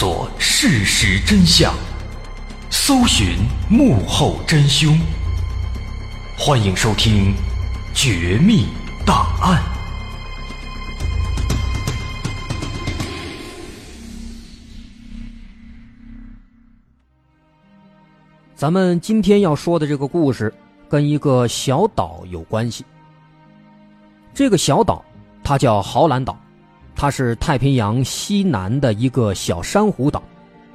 索事实真相，搜寻幕后真凶。欢迎收听《绝密档案》。咱们今天要说的这个故事，跟一个小岛有关系。这个小岛，它叫豪兰岛。它是太平洋西南的一个小珊瑚岛，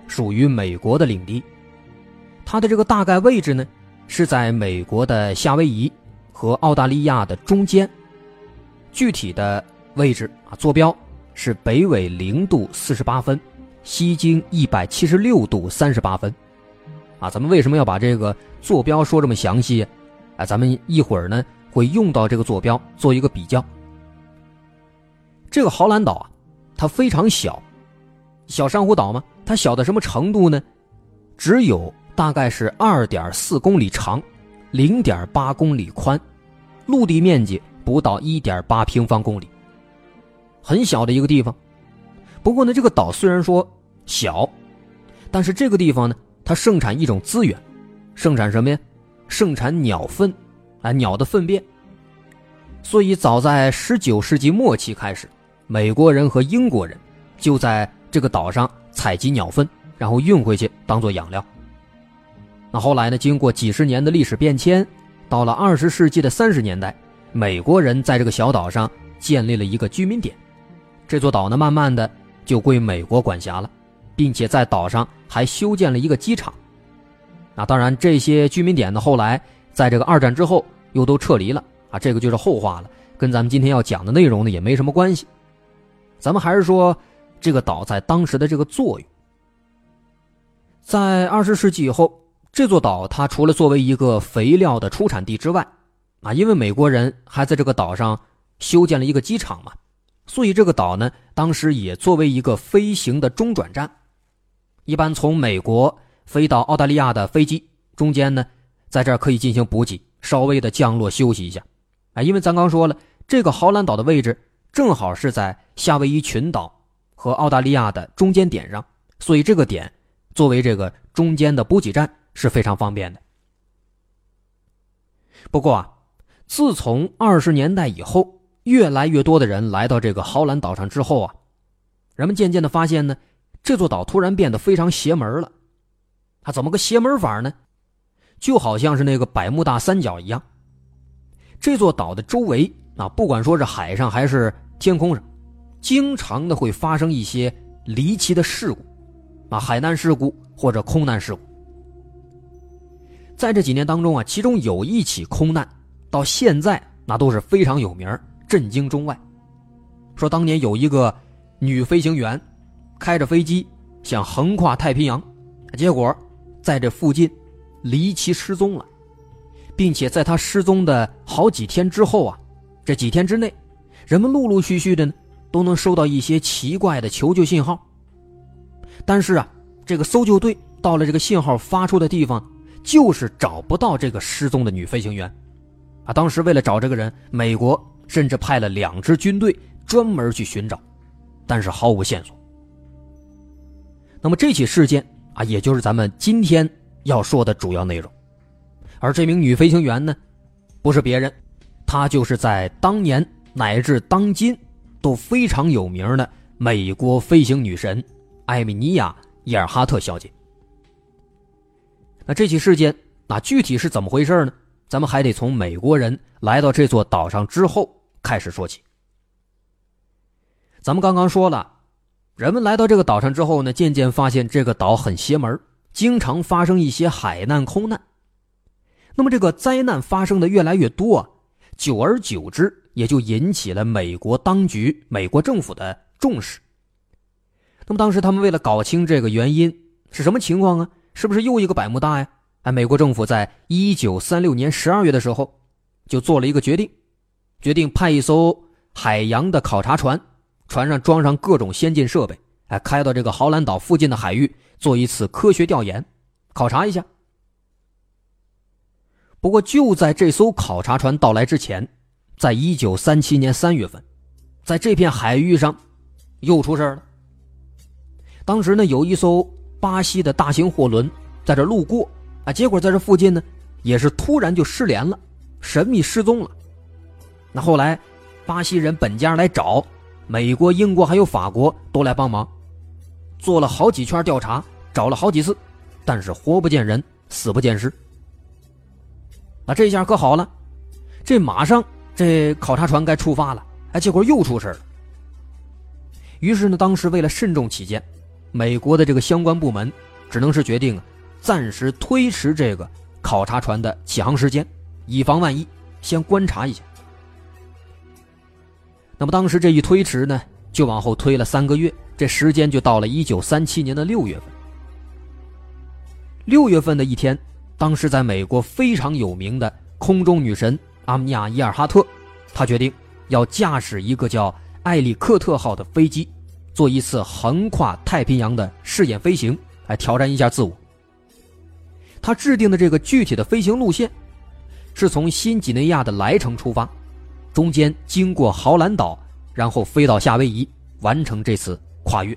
属于美国的领地。它的这个大概位置呢，是在美国的夏威夷和澳大利亚的中间。具体的位置啊，坐标是北纬零度四十八分，西经一百七十六度三十八分。啊，咱们为什么要把这个坐标说这么详细？啊，咱们一会儿呢会用到这个坐标做一个比较。这个豪兰岛啊，它非常小，小珊瑚岛嘛，它小到什么程度呢？只有大概是二点四公里长，零点八公里宽，陆地面积不到一点八平方公里，很小的一个地方。不过呢，这个岛虽然说小，但是这个地方呢，它盛产一种资源，盛产什么呀？盛产鸟粪，啊，鸟的粪便。所以早在十九世纪末期开始。美国人和英国人就在这个岛上采集鸟粪，然后运回去当做养料。那后来呢？经过几十年的历史变迁，到了二十世纪的三十年代，美国人在这个小岛上建立了一个居民点，这座岛呢，慢慢的就归美国管辖了，并且在岛上还修建了一个机场。那当然，这些居民点呢，后来在这个二战之后又都撤离了啊，这个就是后话了，跟咱们今天要讲的内容呢也没什么关系。咱们还是说，这个岛在当时的这个作用。在二十世纪以后，这座岛它除了作为一个肥料的出产地之外，啊，因为美国人还在这个岛上修建了一个机场嘛，所以这个岛呢，当时也作为一个飞行的中转站。一般从美国飞到澳大利亚的飞机，中间呢，在这儿可以进行补给，稍微的降落休息一下。啊，因为咱刚说了，这个豪兰岛的位置。正好是在夏威夷群岛和澳大利亚的中间点上，所以这个点作为这个中间的补给站是非常方便的。不过啊，自从二十年代以后，越来越多的人来到这个豪兰岛上之后啊，人们渐渐的发现呢，这座岛突然变得非常邪门了。它怎么个邪门法呢？就好像是那个百慕大三角一样，这座岛的周围啊，不管说是海上还是天空上，经常的会发生一些离奇的事故，啊，海难事故或者空难事故。在这几年当中啊，其中有一起空难，到现在那都是非常有名，震惊中外。说当年有一个女飞行员，开着飞机想横跨太平洋，结果在这附近离奇失踪了，并且在她失踪的好几天之后啊，这几天之内。人们陆陆续续的呢，都能收到一些奇怪的求救信号。但是啊，这个搜救队到了这个信号发出的地方，就是找不到这个失踪的女飞行员。啊，当时为了找这个人，美国甚至派了两支军队专门去寻找，但是毫无线索。那么这起事件啊，也就是咱们今天要说的主要内容。而这名女飞行员呢，不是别人，她就是在当年。乃至当今都非常有名的美国飞行女神艾米尼亚·伊尔哈特小姐。那这起事件，那具体是怎么回事呢？咱们还得从美国人来到这座岛上之后开始说起。咱们刚刚说了，人们来到这个岛上之后呢，渐渐发现这个岛很邪门，经常发生一些海难、空难。那么这个灾难发生的越来越多，久而久之。也就引起了美国当局、美国政府的重视。那么当时他们为了搞清这个原因是什么情况啊？是不是又一个百慕大呀？哎，美国政府在一九三六年十二月的时候，就做了一个决定，决定派一艘海洋的考察船，船上装上各种先进设备，哎，开到这个豪兰岛附近的海域做一次科学调研，考察一下。不过就在这艘考察船到来之前。在一九三七年三月份，在这片海域上，又出事了。当时呢，有一艘巴西的大型货轮在这路过啊，结果在这附近呢，也是突然就失联了，神秘失踪了。那后来，巴西人本家来找，美国、英国还有法国都来帮忙，做了好几圈调查，找了好几次，但是活不见人，死不见尸。那这下可好了，这马上这考察船该出发了，哎，结果又出事了。于是呢，当时为了慎重起见。美国的这个相关部门只能是决定暂时推迟这个考察船的起航时间，以防万一，先观察一下。那么当时这一推迟呢，就往后推了三个月，这时间就到了一九三七年的六月份。六月份的一天，当时在美国非常有名的空中女神阿米亚·伊尔哈特，他决定要驾驶一个叫艾利克特号的飞机。做一次横跨太平洋的试验飞行，来挑战一下自我。他制定的这个具体的飞行路线，是从新几内亚的莱城出发，中间经过豪兰岛，然后飞到夏威夷，完成这次跨越。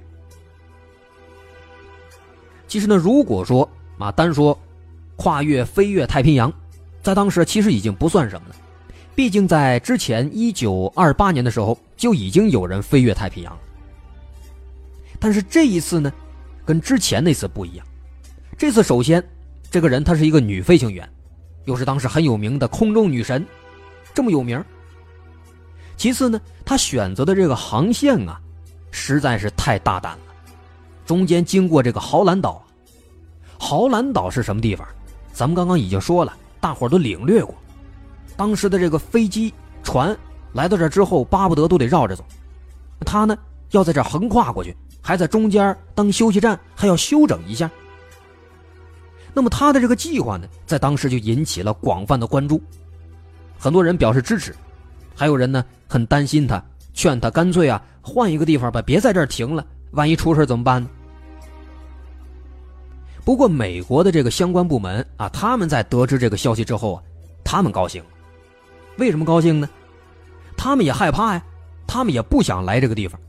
其实呢，如果说啊，单说跨越飞越太平洋，在当时其实已经不算什么了，毕竟在之前一九二八年的时候就已经有人飞越太平洋了。但是这一次呢，跟之前那次不一样。这次首先，这个人她是一个女飞行员，又是当时很有名的空中女神，这么有名。其次呢，她选择的这个航线啊，实在是太大胆了。中间经过这个豪兰岛，豪兰岛是什么地方？咱们刚刚已经说了，大伙都领略过。当时的这个飞机、船来到这之后，巴不得都得绕着走。他呢，要在这横跨过去。还在中间当休息站，还要休整一下。那么他的这个计划呢，在当时就引起了广泛的关注，很多人表示支持，还有人呢很担心他，劝他干脆啊换一个地方吧，别在这儿停了，万一出事怎么办呢？不过美国的这个相关部门啊，他们在得知这个消息之后啊，他们高兴，为什么高兴呢？他们也害怕呀，他们也不想来这个地方，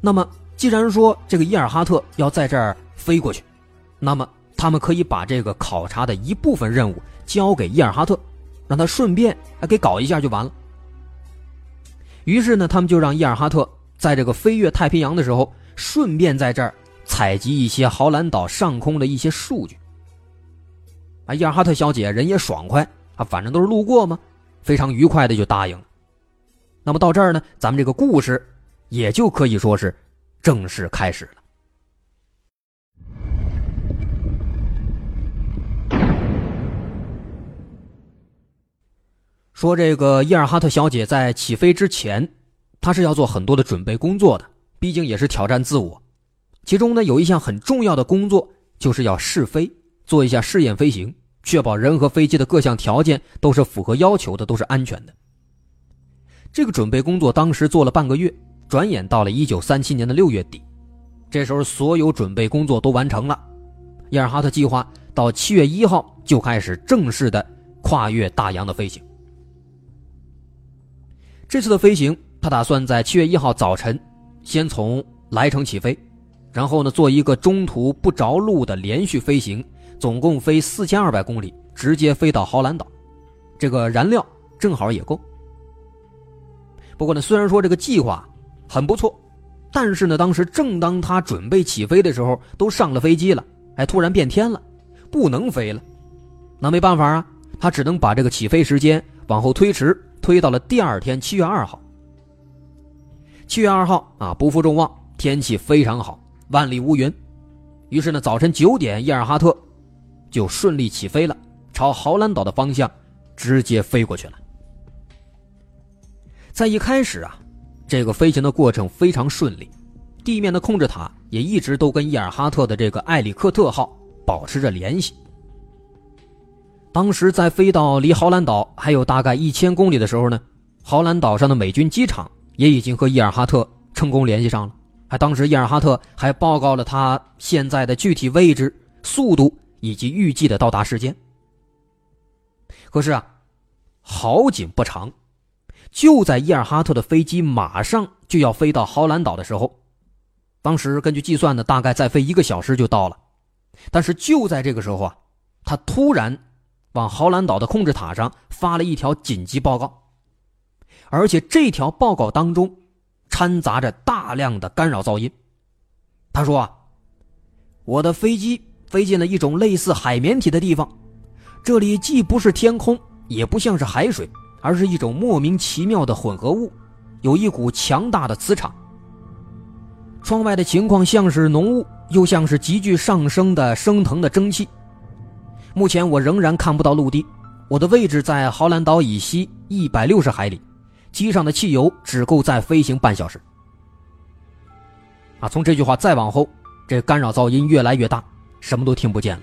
那么。既然说这个伊尔哈特要在这儿飞过去，那么他们可以把这个考察的一部分任务交给伊尔哈特，让他顺便给搞一下就完了。于是呢，他们就让伊尔哈特在这个飞越太平洋的时候，顺便在这儿采集一些豪兰岛上空的一些数据。啊，伊尔哈特小姐人也爽快啊，反正都是路过嘛，非常愉快的就答应了。那么到这儿呢，咱们这个故事也就可以说是。正式开始了。说这个伊尔哈特小姐在起飞之前，她是要做很多的准备工作的，毕竟也是挑战自我。其中呢，有一项很重要的工作，就是要试飞，做一下试验飞行，确保人和飞机的各项条件都是符合要求的，都是安全的。这个准备工作当时做了半个月。转眼到了一九三七年的六月底，这时候所有准备工作都完成了。伊尔哈特计划到七月一号就开始正式的跨越大洋的飞行。这次的飞行，他打算在七月一号早晨先从莱城起飞，然后呢做一个中途不着陆的连续飞行，总共飞四千二百公里，直接飞到豪兰岛。这个燃料正好也够。不过呢，虽然说这个计划。很不错，但是呢，当时正当他准备起飞的时候，都上了飞机了，哎，突然变天了，不能飞了，那没办法啊，他只能把这个起飞时间往后推迟，推到了第二天七月二号。七月二号啊，不负众望，天气非常好，万里无云，于是呢，早晨九点，伊尔哈特就顺利起飞了，朝豪兰岛的方向直接飞过去了。在一开始啊。这个飞行的过程非常顺利，地面的控制塔也一直都跟伊尔哈特的这个艾里克特号保持着联系。当时在飞到离豪兰岛还有大概一千公里的时候呢，豪兰岛上的美军机场也已经和伊尔哈特成功联系上了。当时伊尔哈特还报告了他现在的具体位置、速度以及预计的到达时间。可是啊，好景不长。就在伊尔哈特的飞机马上就要飞到豪兰岛的时候，当时根据计算呢，大概再飞一个小时就到了。但是就在这个时候啊，他突然往豪兰岛的控制塔上发了一条紧急报告，而且这条报告当中掺杂着大量的干扰噪音。他说啊，我的飞机飞进了一种类似海绵体的地方，这里既不是天空，也不像是海水，而是一种莫名其妙的混合物，有一股强大的磁场。窗外的情况像是浓雾，又像是急剧上升的升腾的蒸汽。目前我仍然看不到陆地，我的位置在豪兰岛以西一百六十海里，机上的汽油只够再飞行半小时。啊，从这句话再往后，这干扰噪音越来越大，什么都听不见了。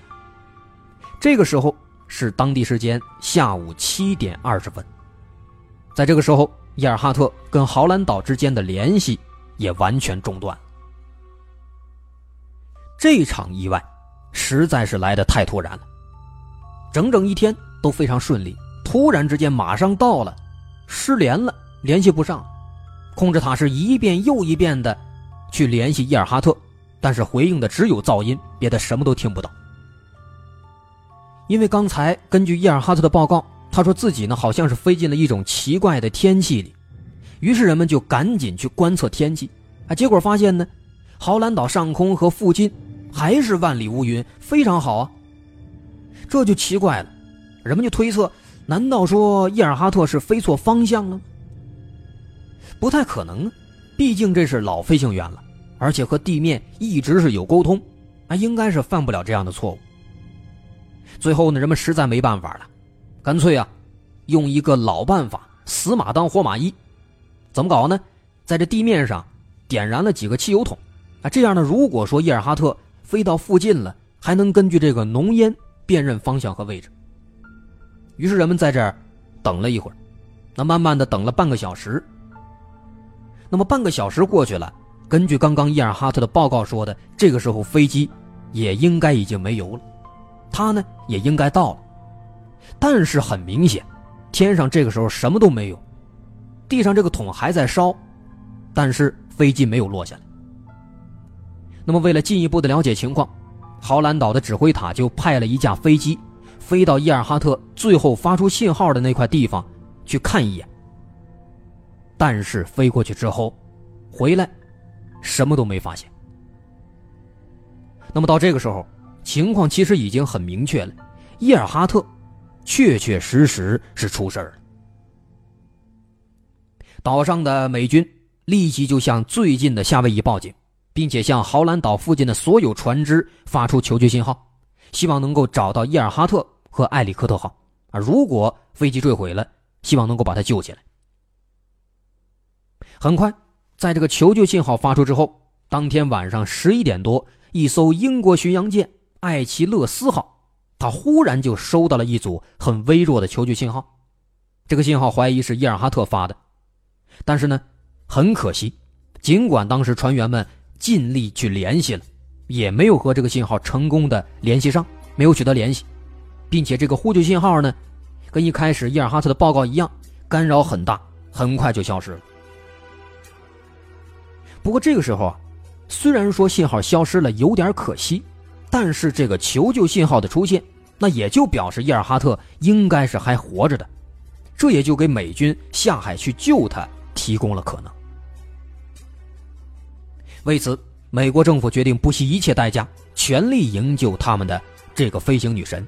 这个时候是当地时间下午七点二十分，在这个时候，伊尔哈特跟豪兰岛之间的联系也完全中断。这场意外实在是来得太突然了，整整一天都非常顺利，突然之间马上到了，失联了，联系不上，控制塔是一遍又一遍的去联系伊尔哈特，但是回应的只有噪音，别的什么都听不到。因为刚才根据伊尔哈特的报告，他说自己呢好像是飞进了一种奇怪的天气里，于是人们就赶紧去观测天气，啊，结果发现呢，豪兰岛上空和附近。还是万里无云，非常好啊。这就奇怪了，人们就推测：难道说伊尔哈特是飞错方向了？不太可能啊，毕竟这是老飞行员了，而且和地面一直是有沟通，啊，应该是犯不了这样的错误。最后呢，人们实在没办法了，干脆啊，用一个老办法，死马当活马医。怎么搞呢？在这地面上点燃了几个汽油桶，啊，这样呢，如果说伊尔哈特。飞到附近了，还能根据这个浓烟辨认方向和位置。于是人们在这儿等了一会儿，那慢慢的等了半个小时。那么半个小时过去了，根据刚刚伊尔哈特的报告说的，这个时候飞机也应该已经没油了，他呢也应该到了。但是很明显，天上这个时候什么都没有，地上这个桶还在烧，但是飞机没有落下来。那么，为了进一步的了解情况，豪兰岛的指挥塔就派了一架飞机，飞到伊尔哈特最后发出信号的那块地方去看一眼。但是飞过去之后，回来，什么都没发现。那么到这个时候，情况其实已经很明确了，伊尔哈特确确实实是出事了。岛上的美军立即就向最近的夏威夷报警。并且向豪兰岛附近的所有船只发出求救信号，希望能够找到伊尔哈特和艾里克特号。啊，如果飞机坠毁了，希望能够把他救起来。很快，在这个求救信号发出之后，当天晚上十一点多，一艘英国巡洋舰“艾奇勒斯号”它忽然就收到了一组很微弱的求救信号。这个信号怀疑是伊尔哈特发的，但是呢，很可惜，尽管当时船员们。尽力去联系了，也没有和这个信号成功的联系上，没有取得联系，并且这个呼救信号呢，跟一开始伊尔哈特的报告一样，干扰很大，很快就消失了。不过这个时候啊，虽然说信号消失了有点可惜，但是这个求救信号的出现，那也就表示伊尔哈特应该是还活着的，这也就给美军下海去救他提供了可能。为此，美国政府决定不惜一切代价，全力营救他们的这个飞行女神。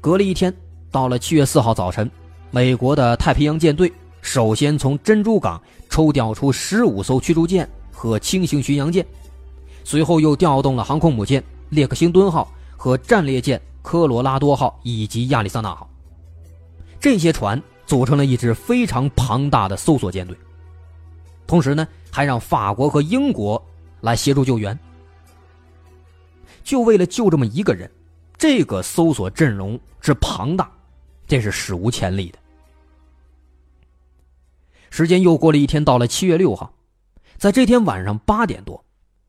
隔了一天，到了七月四号早晨，美国的太平洋舰队首先从珍珠港抽调出十五艘驱逐舰和轻型巡洋舰，随后又调动了航空母舰列克星敦号和战列舰科罗拉多号以及亚利桑那号，这些船组成了一支非常庞大的搜索舰队。同时呢，还让法国和英国来协助救援，就为了救这么一个人，这个搜索阵容之庞大，这是史无前例的。时间又过了一天，到了七月六号，在这天晚上八点多，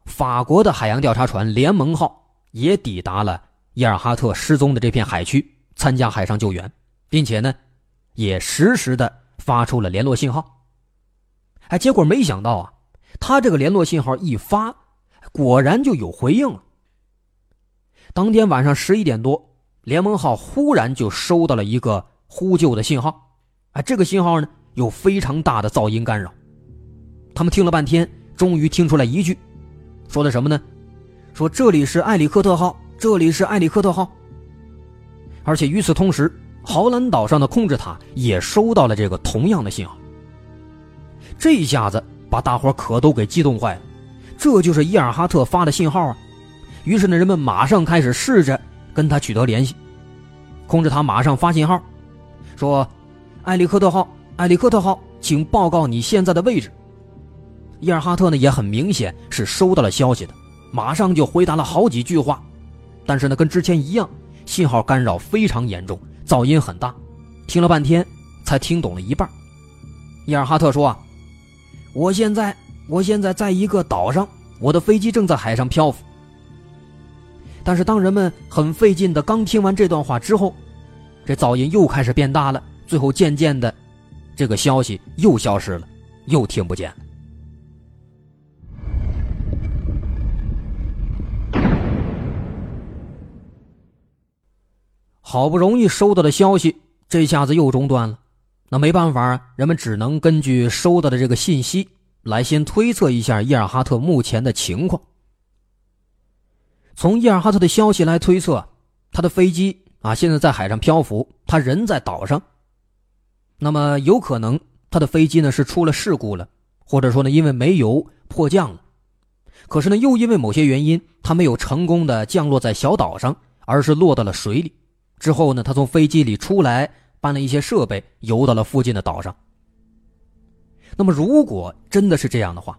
法国的海洋调查船“联盟号”也抵达了伊尔哈特失踪的这片海区，参加海上救援，并且呢，也实时的发出了联络信号。哎，结果没想到啊，他这个联络信号一发，果然就有回应了。当天晚上十一点多，联盟号忽然就收到了一个呼救的信号，啊，这个信号呢有非常大的噪音干扰。他们听了半天，终于听出来一句，说的什么呢？说这里是埃里克特号，这里是埃里克特号。而且与此同时，豪兰岛上的控制塔也收到了这个同样的信号。这一下子把大伙可都给激动坏了，这就是伊尔哈特发的信号啊！于是呢，人们马上开始试着跟他取得联系。控制塔马上发信号，说：“埃里克特号，埃里克特号，请报告你现在的位置。”伊尔哈特呢也很明显是收到了消息的，马上就回答了好几句话，但是呢，跟之前一样，信号干扰非常严重，噪音很大，听了半天才听懂了一半。伊尔哈特说：“啊。”我现在，我现在在一个岛上，我的飞机正在海上漂浮。但是，当人们很费劲的刚听完这段话之后，这噪音又开始变大了，最后渐渐的，这个消息又消失了，又听不见了。好不容易收到的消息，这下子又中断了。那没办法，人们只能根据收到的这个信息来先推测一下伊尔哈特目前的情况。从伊尔哈特的消息来推测，他的飞机啊现在在海上漂浮，他人在岛上。那么有可能他的飞机呢是出了事故了，或者说呢因为没油迫降了。可是呢又因为某些原因，他没有成功的降落在小岛上，而是落到了水里。之后呢他从飞机里出来。搬了一些设备，游到了附近的岛上。那么，如果真的是这样的话，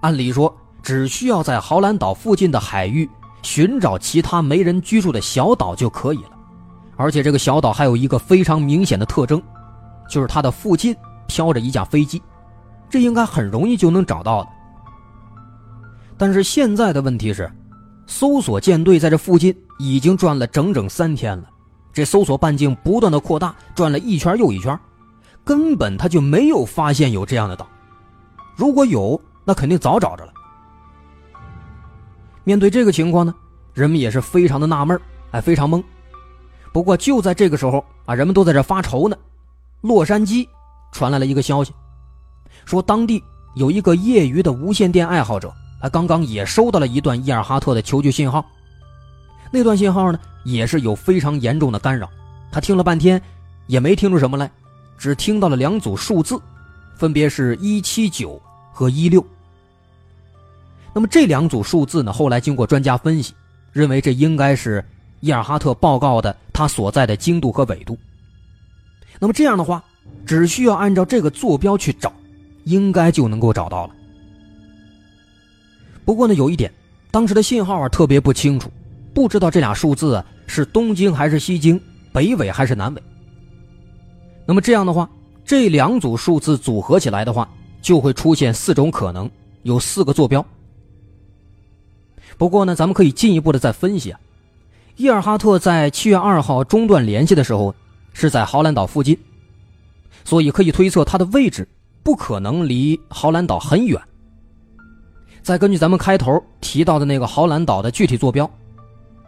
按理说只需要在豪兰岛附近的海域寻找其他没人居住的小岛就可以了。而且，这个小岛还有一个非常明显的特征，就是它的附近飘着一架飞机，这应该很容易就能找到的。但是现在的问题是，搜索舰队在这附近已经转了整整三天了。这搜索半径不断的扩大，转了一圈又一圈，根本他就没有发现有这样的岛。如果有，那肯定早找着了。面对这个情况呢，人们也是非常的纳闷，哎，非常懵。不过就在这个时候啊，人们都在这发愁呢。洛杉矶传来了一个消息，说当地有一个业余的无线电爱好者，他刚刚也收到了一段伊尔哈特的求救信号。那段信号呢？也是有非常严重的干扰，他听了半天，也没听出什么来，只听到了两组数字，分别是一七九和一六。那么这两组数字呢？后来经过专家分析，认为这应该是伊尔哈特报告的他所在的经度和纬度。那么这样的话，只需要按照这个坐标去找，应该就能够找到了。不过呢，有一点，当时的信号啊特别不清楚，不知道这俩数字。是东经还是西经？北纬还是南纬？那么这样的话，这两组数字组合起来的话，就会出现四种可能，有四个坐标。不过呢，咱们可以进一步的再分析啊。伊尔哈特在七月二号中断联系的时候，是在豪兰岛附近，所以可以推测它的位置不可能离豪兰岛很远。再根据咱们开头提到的那个豪兰岛的具体坐标。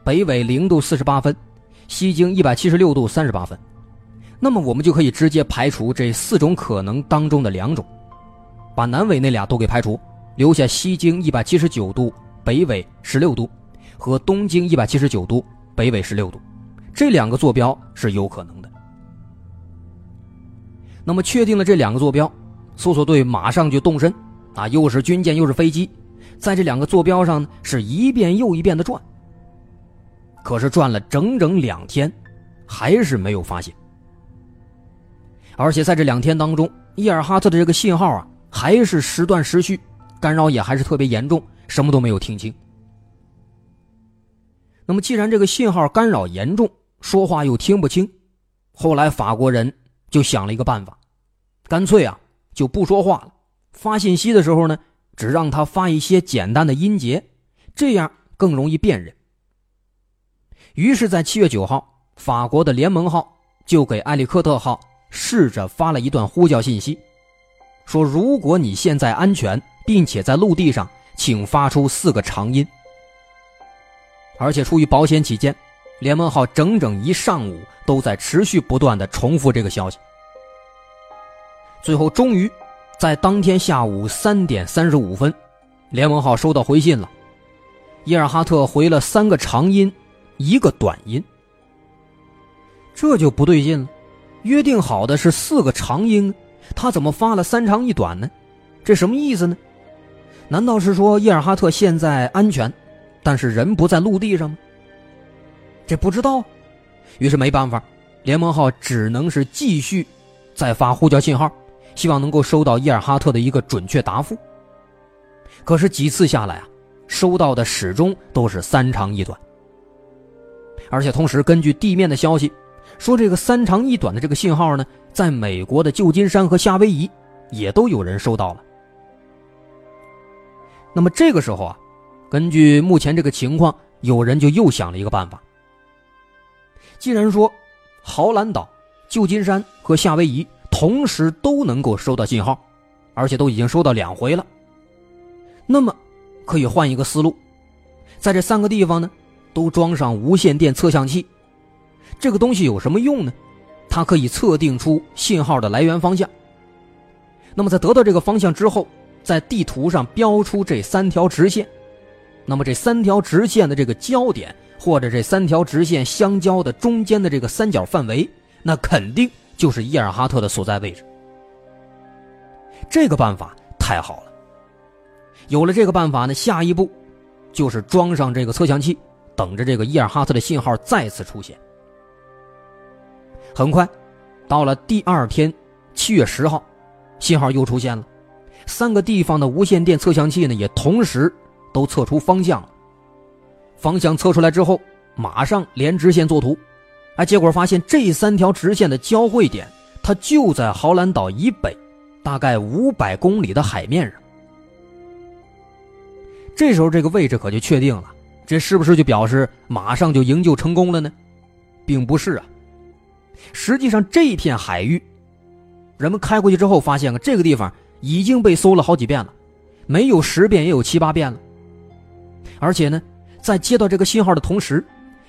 北纬零度四十八分，西经一百七十六度三十八分，那么我们就可以直接排除这四种可能当中的两种，把南纬那俩都给排除，留下西经一百七十九度、北纬十六度和东经一百七十九度、北纬十六度，这两个坐标是有可能的。那么确定了这两个坐标，搜索队马上就动身，啊，又是军舰又是飞机，在这两个坐标上呢是一遍又一遍的转。可是转了整整两天，还是没有发现。而且在这两天当中，伊尔哈特的这个信号啊，还是时断时续，干扰也还是特别严重，什么都没有听清。那么，既然这个信号干扰严重，说话又听不清，后来法国人就想了一个办法，干脆啊就不说话了，发信息的时候呢，只让他发一些简单的音节，这样更容易辨认。于是，在七月九号，法国的联盟号就给埃里克特号试着发了一段呼叫信息，说如果你现在安全，并且在陆地上，请发出四个长音。而且出于保险起见，联盟号整整一上午都在持续不断的重复这个消息。最后，终于在当天下午三点三十五分，联盟号收到回信了。伊尔哈特回了三个长音，一个短音。这就不对劲了，约定好的是四个长音，他怎么发了三长一短呢？这什么意思呢？难道是说伊尔哈特现在安全？但是人不在陆地上吗？这不知道，于是没办法，联盟号只能是继续再发呼叫信号，希望能够收到伊尔哈特的一个准确答复。可是几次下来啊，收到的始终都是三长一短。而且同时，根据地面的消息，说这个三长一短的这个信号呢，在美国的旧金山和夏威夷也都有人收到了。那么这个时候啊。根据目前这个情况，有人就又想了一个办法。既然说豪兰岛、旧金山和夏威夷同时都能够收到信号，而且都已经收到两回了，那么可以换一个思路，在这三个地方呢，都装上无线电测向器。这个东西有什么用呢？它可以测定出信号的来源方向。那么在得到这个方向之后，在地图上标出这三条直线。那么这三条直线的这个交点，或者这三条直线相交的中间的这个三角范围，那肯定就是伊尔哈特的所在位置。这个办法太好了。有了这个办法呢，下一步就是装上这个测向器，等着这个伊尔哈特的信号再次出现。很快，到了第二天，七月十号，信号又出现了。三个地方的无线电测向器呢，也同时。都测出方向了，方向测出来之后，马上连直线作图，哎，结果发现这三条直线的交汇点，它就在豪兰岛以北，大概五百公里的海面上。这时候这个位置可就确定了，这是不是就表示马上就营救成功了呢？并不是啊，实际上这片海域，人们开过去之后发现了这个地方已经被搜了好几遍了，没有十遍也有七八遍了。而且呢，在接到这个信号的同时，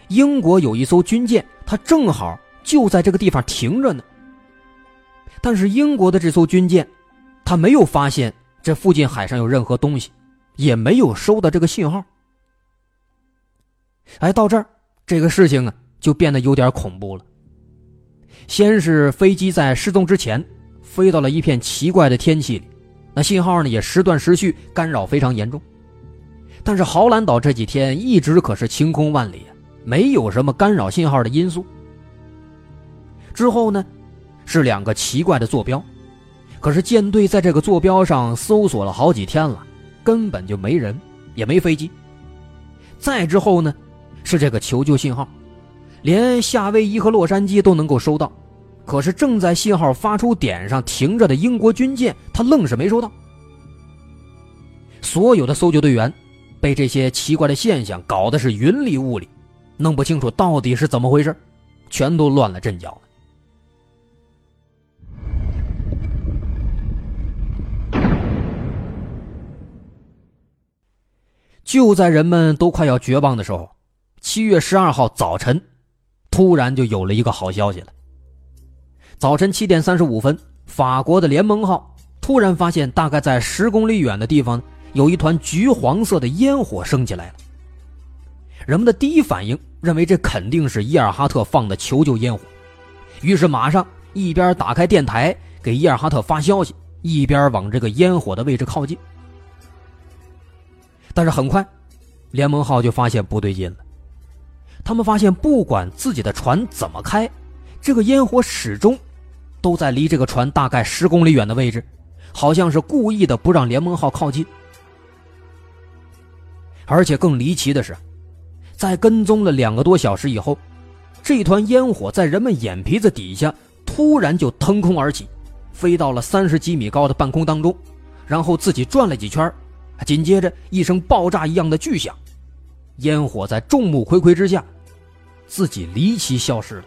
英国有一艘军舰，它正好就在这个地方停着呢。但是英国的这艘军舰，它没有发现这附近海上有任何东西，也没有收到这个信号。哎，到这儿，这个事情啊就变得有点恐怖了。先是飞机在失踪之前，飞到了一片奇怪的天气里，那信号呢也时断时续，干扰非常严重。但是豪兰岛这几天一直可是晴空万里，没有什么干扰信号的因素。之后呢，是两个奇怪的坐标，可是舰队在这个坐标上搜索了好几天了，根本就没人，也没飞机。再之后呢，是这个求救信号，连夏威夷和洛杉矶都能够收到，可是正在信号发出点上停着的英国军舰，他愣是没收到。所有的搜救队员。被这些奇怪的现象搞得是云里雾里，弄不清楚到底是怎么回事，全都乱了阵脚了。就在人们都快要绝望的时候，七月十二号早晨，突然就有了一个好消息了。早晨七点三十五分，法国的联盟号突然发现，大概在十公里远的地方。有一团橘黄色的烟火升起来了。人们的第一反应认为这肯定是伊尔哈特放的求救烟火，于是马上一边打开电台给伊尔哈特发消息，一边往这个烟火的位置靠近。但是很快，联盟号就发现不对劲了。他们发现，不管自己的船怎么开，这个烟火始终都在离这个船大概十公里远的位置，好像是故意的不让联盟号靠近。而且更离奇的是，在跟踪了两个多小时以后，这团烟火在人们眼皮子底下突然就腾空而起，飞到了三十几米高的半空当中，然后自己转了几圈，紧接着一声爆炸一样的巨响，烟火在众目睽睽之下，自己离奇消失了。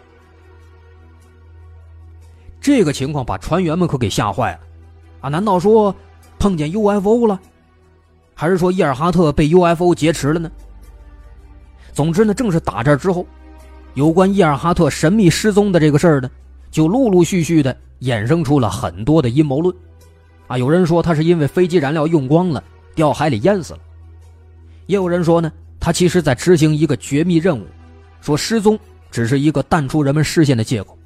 这个情况把船员们可给吓坏了，啊？难道说碰见 UFO 了？还是说伊尔哈特被 UFO 劫持了呢？总之呢，正是打这之后，有关伊尔哈特神秘失踪的这个事儿呢，就陆陆续续的衍生出了很多的阴谋论。啊，有人说他是因为飞机燃料用光了，掉海里淹死了；也有人说呢，他其实在执行一个绝密任务，说失踪只是一个淡出人们视线的借口。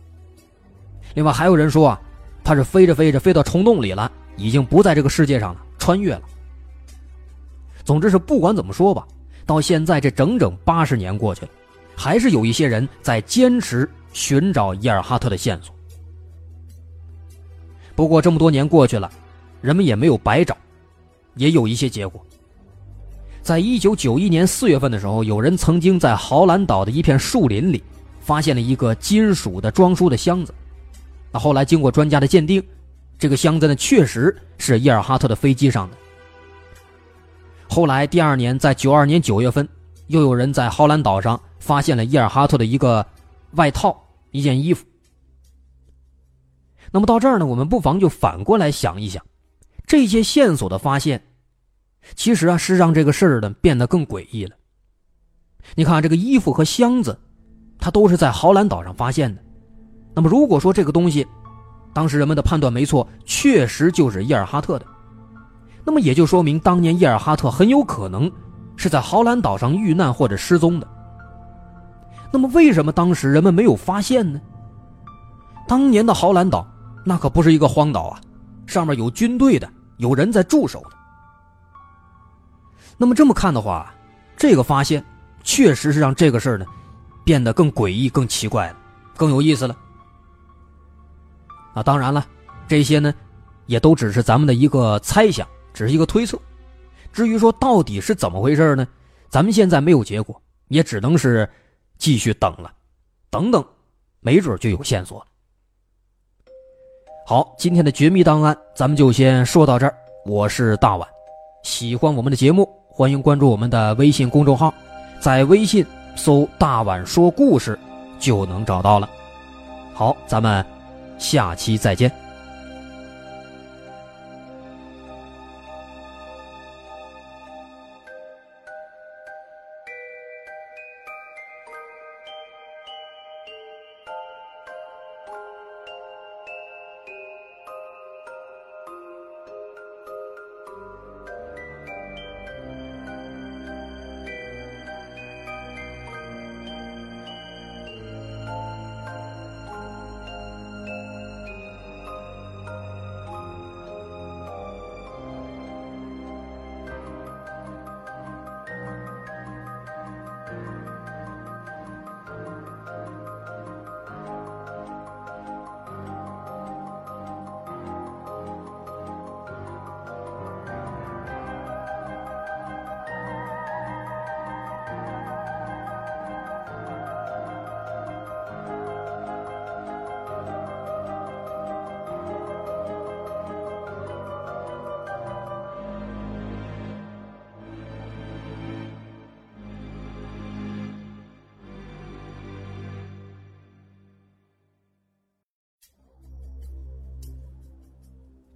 另外还有人说啊，他是飞着飞着飞到虫洞里了，已经不在这个世界上了，穿越了。总之是不管怎么说吧，到现在这整整八十年过去了，还是有一些人在坚持寻找伊尔哈特的线索。不过这么多年过去了。人们也没有白找，也有一些结果。在一九九一年四月份的时候，有人曾经在豪兰岛的一片树林里发现了一个金属的装书的箱子。那后来经过专家的鉴定，这个箱子呢确实是伊尔哈特的飞机上的。后来第二年，在九二年九月份，又有人在豪兰岛上发现了伊尔哈特的一个外套、一件衣服。那么到这儿呢，我们不妨就反过来想一想。这些线索的发现，其实啊是让这个事儿呢变得更诡异了。你看这个衣服和箱子，它都是在豪兰岛上发现的。那么如果说这个东西，当时人们的判断没错，确实就是伊尔哈特的，那么也就说明当年伊尔哈特很有可能是在豪兰岛上遇难或者失踪的。那么为什么当时人们没有发现呢？当年的豪兰岛那可不是一个荒岛啊。上面有军队的，有人在驻守的。那么这么看的话，这个发现确实是让这个事儿呢变得更诡异、更奇怪了，更有意思了。啊，当然了，这些呢也都只是咱们的一个猜想，只是一个推测。至于说到底是怎么回事呢，咱们现在没有结果，也只能是继续等了，等等，没准就有线索。好，今天的绝密档案咱们就先说到这儿。我是大碗，喜欢我们的节目，欢迎关注我们的微信公众号，在微信搜“大碗说故事”就能找到了。好，咱们下期再见。